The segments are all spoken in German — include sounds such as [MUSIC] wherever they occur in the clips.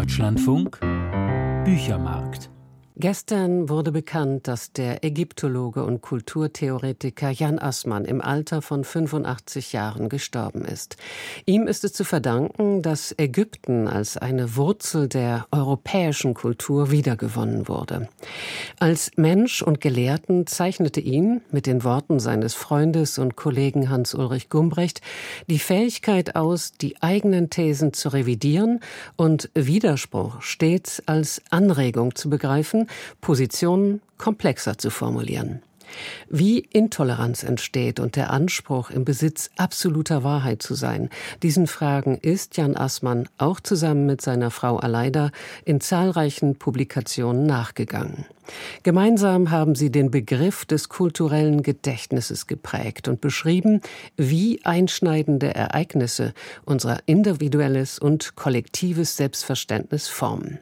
Deutschlandfunk Büchermarkt Gestern wurde bekannt, dass der Ägyptologe und Kulturtheoretiker Jan Assmann im Alter von 85 Jahren gestorben ist. Ihm ist es zu verdanken, dass Ägypten als eine Wurzel der europäischen Kultur wiedergewonnen wurde. Als Mensch und Gelehrten zeichnete ihn, mit den Worten seines Freundes und Kollegen Hans-Ulrich Gumbrecht, die Fähigkeit aus, die eigenen Thesen zu revidieren und Widerspruch stets als Anregung zu begreifen, Positionen komplexer zu formulieren. Wie Intoleranz entsteht und der Anspruch, im Besitz absoluter Wahrheit zu sein, diesen Fragen ist Jan Assmann auch zusammen mit seiner Frau Aleida in zahlreichen Publikationen nachgegangen. Gemeinsam haben sie den Begriff des kulturellen Gedächtnisses geprägt und beschrieben, wie einschneidende Ereignisse unser individuelles und kollektives Selbstverständnis formen.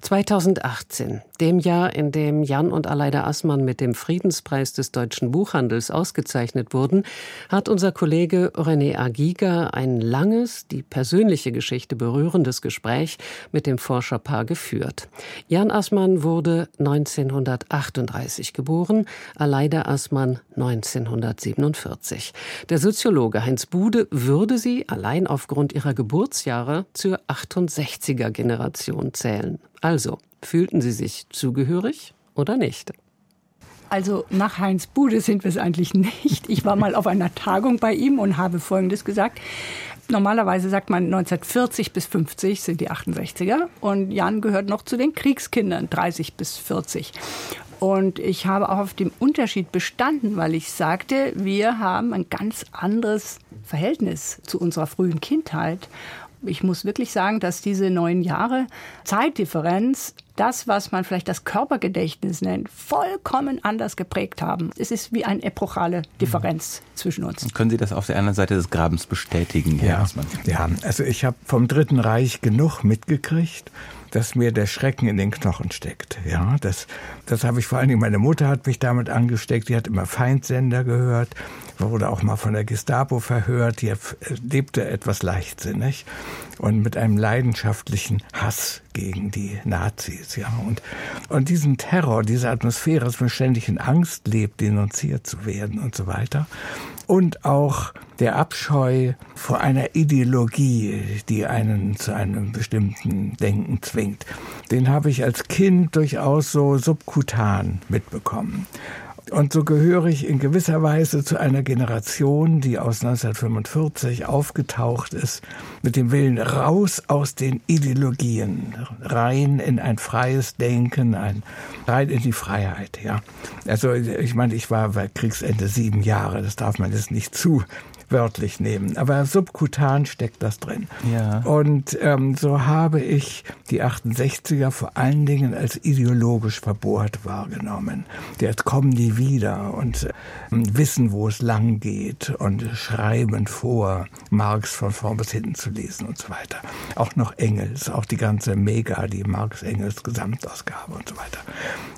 2018, dem Jahr, in dem Jan und Aleida Assmann mit dem Friedenspreis des deutschen Buchhandels ausgezeichnet wurden, hat unser Kollege René Agiga ein langes, die persönliche Geschichte berührendes Gespräch mit dem Forscherpaar geführt. Jan Assmann wurde 1938 geboren, Aleida Assmann 1947. Der Soziologe Heinz Bude würde sie allein aufgrund ihrer Geburtsjahre zur 68er Generation zählen. Also, fühlten Sie sich zugehörig oder nicht? Also nach Heinz Bude sind wir es eigentlich nicht. Ich war mal auf einer Tagung bei ihm und habe Folgendes gesagt. Normalerweise sagt man 1940 bis 50 sind die 68er und Jan gehört noch zu den Kriegskindern 30 bis 40. Und ich habe auch auf dem Unterschied bestanden, weil ich sagte, wir haben ein ganz anderes Verhältnis zu unserer frühen Kindheit ich muss wirklich sagen, dass diese neun Jahre Zeitdifferenz das, was man vielleicht das Körpergedächtnis nennt, vollkommen anders geprägt haben. Es ist wie eine epochale Differenz mhm. zwischen uns. Können Sie das auf der anderen Seite des Grabens bestätigen, ja? Ja, also ich habe vom Dritten Reich genug mitgekriegt dass mir der Schrecken in den Knochen steckt. Ja, das, das habe ich vor allen Dingen, meine Mutter hat mich damit angesteckt, die hat immer Feindsender gehört, wurde auch mal von der Gestapo verhört, die lebte etwas leichtsinnig und mit einem leidenschaftlichen Hass gegen die Nazis, ja. Und, und diesen Terror, diese Atmosphäre, dass man ständig in Angst lebt, denunziert zu werden und so weiter. Und auch der Abscheu vor einer Ideologie, die einen zu einem bestimmten Denken zwingt, den habe ich als Kind durchaus so subkutan mitbekommen. Und so gehöre ich in gewisser Weise zu einer Generation, die aus 1945 aufgetaucht ist, mit dem Willen raus aus den Ideologien, rein in ein freies Denken, ein, rein in die Freiheit, ja. Also, ich meine, ich war bei Kriegsende sieben Jahre, das darf man jetzt nicht zu wörtlich nehmen. Aber subkutan steckt das drin. Ja. Und ähm, so habe ich die 68er vor allen Dingen als ideologisch verbohrt wahrgenommen. Jetzt kommen die wieder und äh, wissen, wo es lang geht und schreiben vor, Marx von vorn bis hinten zu lesen und so weiter. Auch noch Engels, auch die ganze Mega, die Marx-Engels Gesamtausgabe und so weiter.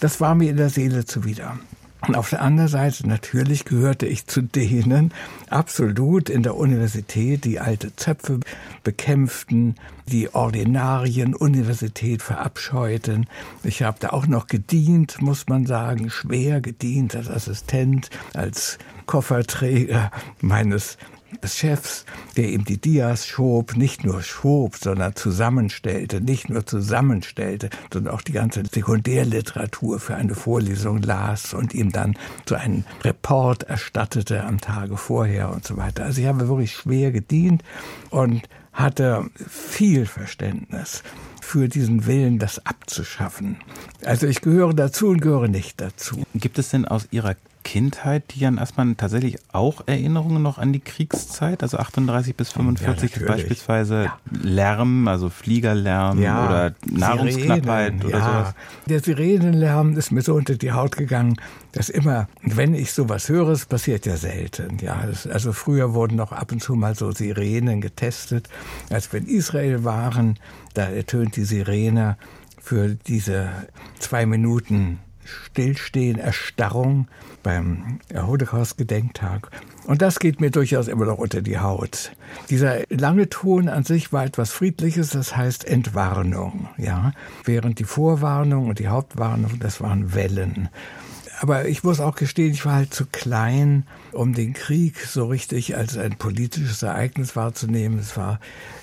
Das war mir in der Seele zuwider. Und auf der anderen Seite natürlich gehörte ich zu denen absolut in der Universität, die alte Zöpfe bekämpften, die Ordinarien Universität verabscheuten. Ich habe da auch noch gedient, muss man sagen, schwer gedient als Assistent, als Kofferträger meines des Chefs, der ihm die Dias schob, nicht nur schob, sondern zusammenstellte, nicht nur zusammenstellte, sondern auch die ganze Sekundärliteratur für eine Vorlesung las und ihm dann so einen Report erstattete am Tage vorher und so weiter. Also ich habe wirklich schwer gedient und hatte viel Verständnis für diesen Willen, das abzuschaffen. Also ich gehöre dazu und gehöre nicht dazu. Gibt es denn aus Ihrer Kindheit, die Jan Assmann tatsächlich auch Erinnerungen noch an die Kriegszeit, also 38 bis 45 ja, beispielsweise ja. Lärm, also Fliegerlärm ja, oder Nahrungsknappheit Sirenen, oder sowas? Der Sirenenlärm ist mir so unter die Haut gegangen, dass immer, wenn ich sowas höre, es passiert ja selten. Ja, das, also früher wurden noch ab und zu mal so Sirenen getestet, als wir in Israel waren, da ertönt die Sirene für diese zwei Minuten Stillstehen, Erstarrung beim Holocaust-Gedenktag. Und das geht mir durchaus immer noch unter die Haut. Dieser lange Ton an sich war etwas Friedliches, das heißt Entwarnung, ja. Während die Vorwarnung und die Hauptwarnung, das waren Wellen. Aber ich muss auch gestehen, ich war halt zu klein, um den Krieg so richtig als ein politisches Ereignis wahrzunehmen. Es war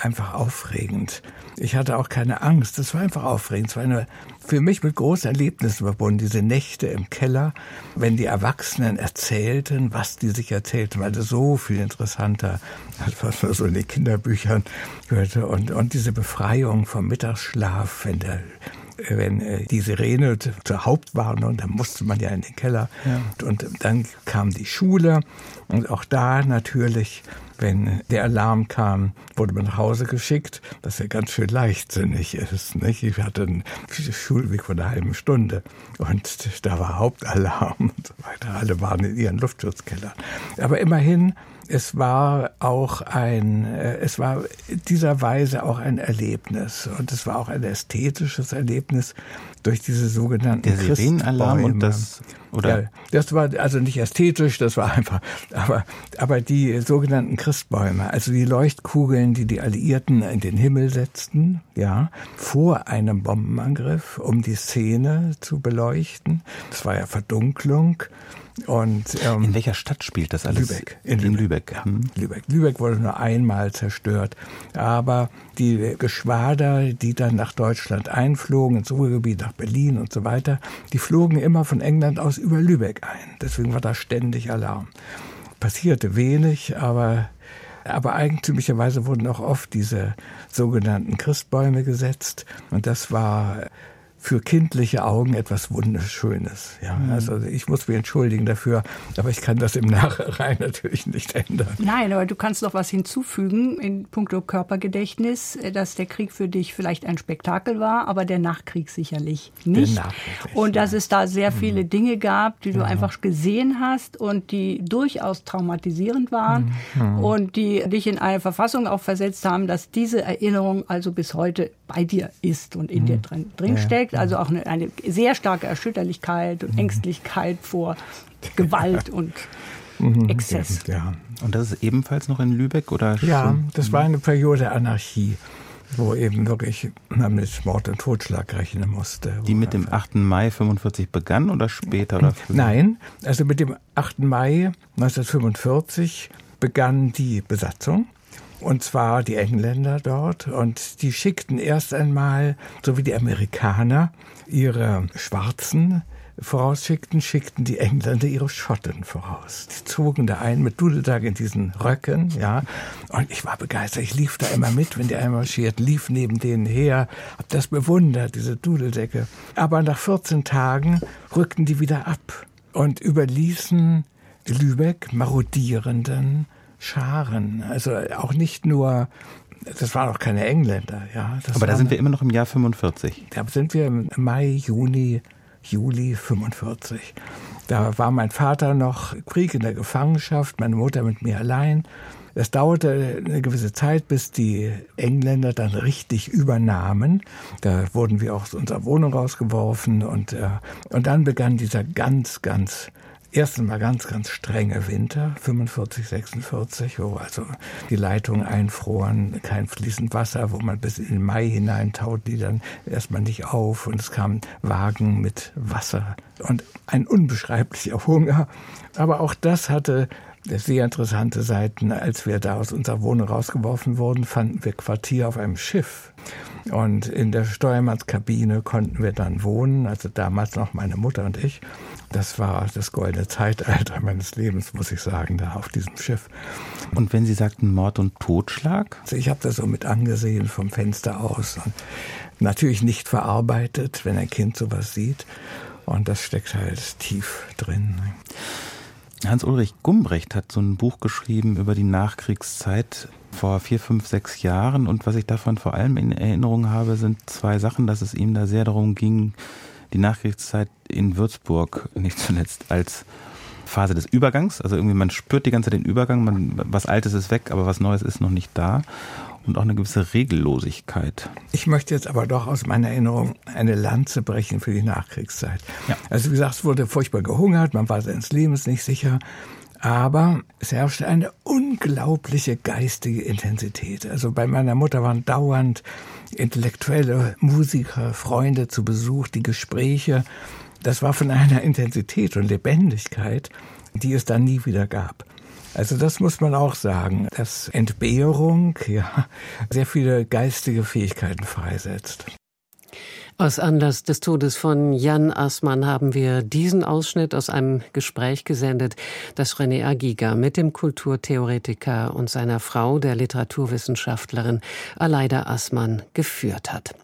einfach aufregend. Ich hatte auch keine Angst. Es war einfach aufregend. Es war eine, für mich mit großen Erlebnissen verbunden. Diese Nächte im Keller, wenn die Erwachsenen erzählten, was die sich erzählten, weil das so viel interessanter, als was man so in den Kinderbüchern hörte. Und, und diese Befreiung vom Mittagsschlaf, wenn der wenn äh, die Sirene zur Hauptwarnung, dann musste man ja in den Keller. Ja. Und dann kam die Schule und auch da natürlich, wenn der Alarm kam, wurde man nach Hause geschickt, was ja ganz schön leichtsinnig ist. Nicht? Ich hatte einen Schulweg von einer halben Stunde und da war Hauptalarm und so weiter. Alle waren in ihren Luftschutzkellern. Aber immerhin es war auch ein, äh, es war dieser Weise auch ein Erlebnis. Und es war auch ein ästhetisches Erlebnis durch diese sogenannten Der Sirenenalarm und das oder ja, das war also nicht ästhetisch, das war einfach, aber aber die sogenannten Christbäume, also die Leuchtkugeln, die die Alliierten in den Himmel setzten, ja, vor einem Bombenangriff, um die Szene zu beleuchten. Das war ja Verdunklung und, ähm, in welcher Stadt spielt das alles? Lübeck. In, in Lübeck. Ja, hm. Lübeck. Lübeck wurde nur einmal zerstört. Aber die Geschwader, die dann nach Deutschland einflogen, ins Ruhrgebiet, nach Berlin und so weiter, die flogen immer von England aus über Lübeck ein. Deswegen war da ständig Alarm. Passierte wenig, aber aber eigentümlicherweise wurden auch oft diese sogenannten Christbäume gesetzt. Und das war für kindliche Augen etwas Wunderschönes. Ja, mhm. also ich muss mich entschuldigen dafür, aber ich kann das im Nachhinein [LAUGHS] natürlich nicht ändern. Nein, aber du kannst noch was hinzufügen in puncto Körpergedächtnis, äh, dass der Krieg für dich vielleicht ein Spektakel war, aber der Nachkrieg sicherlich nicht. Nachkrieg, und dass es da sehr mhm. viele Dinge gab, die du ja. einfach gesehen hast und die durchaus traumatisierend waren mhm. und die dich in eine Verfassung auch versetzt haben, dass diese Erinnerung also bis heute bei dir ist und in mhm. dir drin, drin ja. steckt. Also auch eine, eine, sehr starke Erschütterlichkeit und mhm. Ängstlichkeit vor Gewalt und mhm. Exzess. Ja. Und das ist ebenfalls noch in Lübeck oder? Ja, das war eine Periode Anarchie wo eben wirklich man mit Mord und Totschlag rechnen musste. Die mit dem 8. Mai 45 begann oder später? Oder Nein, also mit dem 8. Mai 1945 begann die Besatzung und zwar die Engländer dort. Und die schickten erst einmal, so wie die Amerikaner, ihre Schwarzen vorausschickten, schickten die Engländer ihre Schotten voraus. Die zogen da ein mit Dudeltag in diesen Röcken, ja. Und ich war begeistert. Ich lief da immer mit, wenn die einmarschiert, lief neben denen her, hab das bewundert, diese Dudeldecke. Aber nach 14 Tagen rückten die wieder ab und überließen Lübeck marodierenden Scharen. Also auch nicht nur, das waren auch keine Engländer, ja. Aber da sind wir immer noch im Jahr 45. Da sind wir im Mai, Juni, Juli 45. Da war mein Vater noch Krieg in der Gefangenschaft, meine Mutter mit mir allein. Es dauerte eine gewisse Zeit, bis die Engländer dann richtig übernahmen. Da wurden wir aus unserer Wohnung rausgeworfen und, äh, und dann begann dieser ganz, ganz erstens mal ganz, ganz strenge Winter, 45, 46, wo also die Leitungen einfroren, kein fließend Wasser, wo man bis in den Mai hinein taut die dann erstmal nicht auf und es kamen Wagen mit Wasser und ein unbeschreiblicher Hunger. Aber auch das hatte sehr interessante Seiten. Als wir da aus unserer Wohnung rausgeworfen wurden, fanden wir Quartier auf einem Schiff. Und in der Steuermannskabine konnten wir dann wohnen, also damals noch meine Mutter und ich. Das war das goldene Zeitalter meines Lebens, muss ich sagen, da auf diesem Schiff. Und wenn Sie sagten Mord und Totschlag? Also ich habe das so mit angesehen vom Fenster aus. Und natürlich nicht verarbeitet, wenn ein Kind sowas sieht. Und das steckt halt tief drin. Hans-Ulrich Gumbrecht hat so ein Buch geschrieben über die Nachkriegszeit vor vier, fünf, sechs Jahren. Und was ich davon vor allem in Erinnerung habe, sind zwei Sachen, dass es ihm da sehr darum ging, die Nachkriegszeit in Würzburg nicht zuletzt als Phase des Übergangs. Also irgendwie man spürt die ganze Zeit den Übergang, man, was Altes ist weg, aber was Neues ist noch nicht da. und auch eine gewisse Regellosigkeit. Ich möchte jetzt aber doch aus meiner Erinnerung eine Lanze brechen für die Nachkriegszeit. Ja. Also wie gesagt, es wurde furchtbar gehungert, man war seines Lebens nicht sicher. Aber es herrschte eine unglaubliche geistige Intensität. Also bei meiner Mutter waren dauernd intellektuelle Musiker, Freunde zu Besuch, die Gespräche. Das war von einer Intensität und Lebendigkeit, die es dann nie wieder gab. Also das muss man auch sagen, dass Entbehrung ja sehr viele geistige Fähigkeiten freisetzt. Aus Anlass des Todes von Jan Assmann haben wir diesen Ausschnitt aus einem Gespräch gesendet, das René Agiga mit dem Kulturtheoretiker und seiner Frau, der Literaturwissenschaftlerin Aleida Assmann, geführt hat.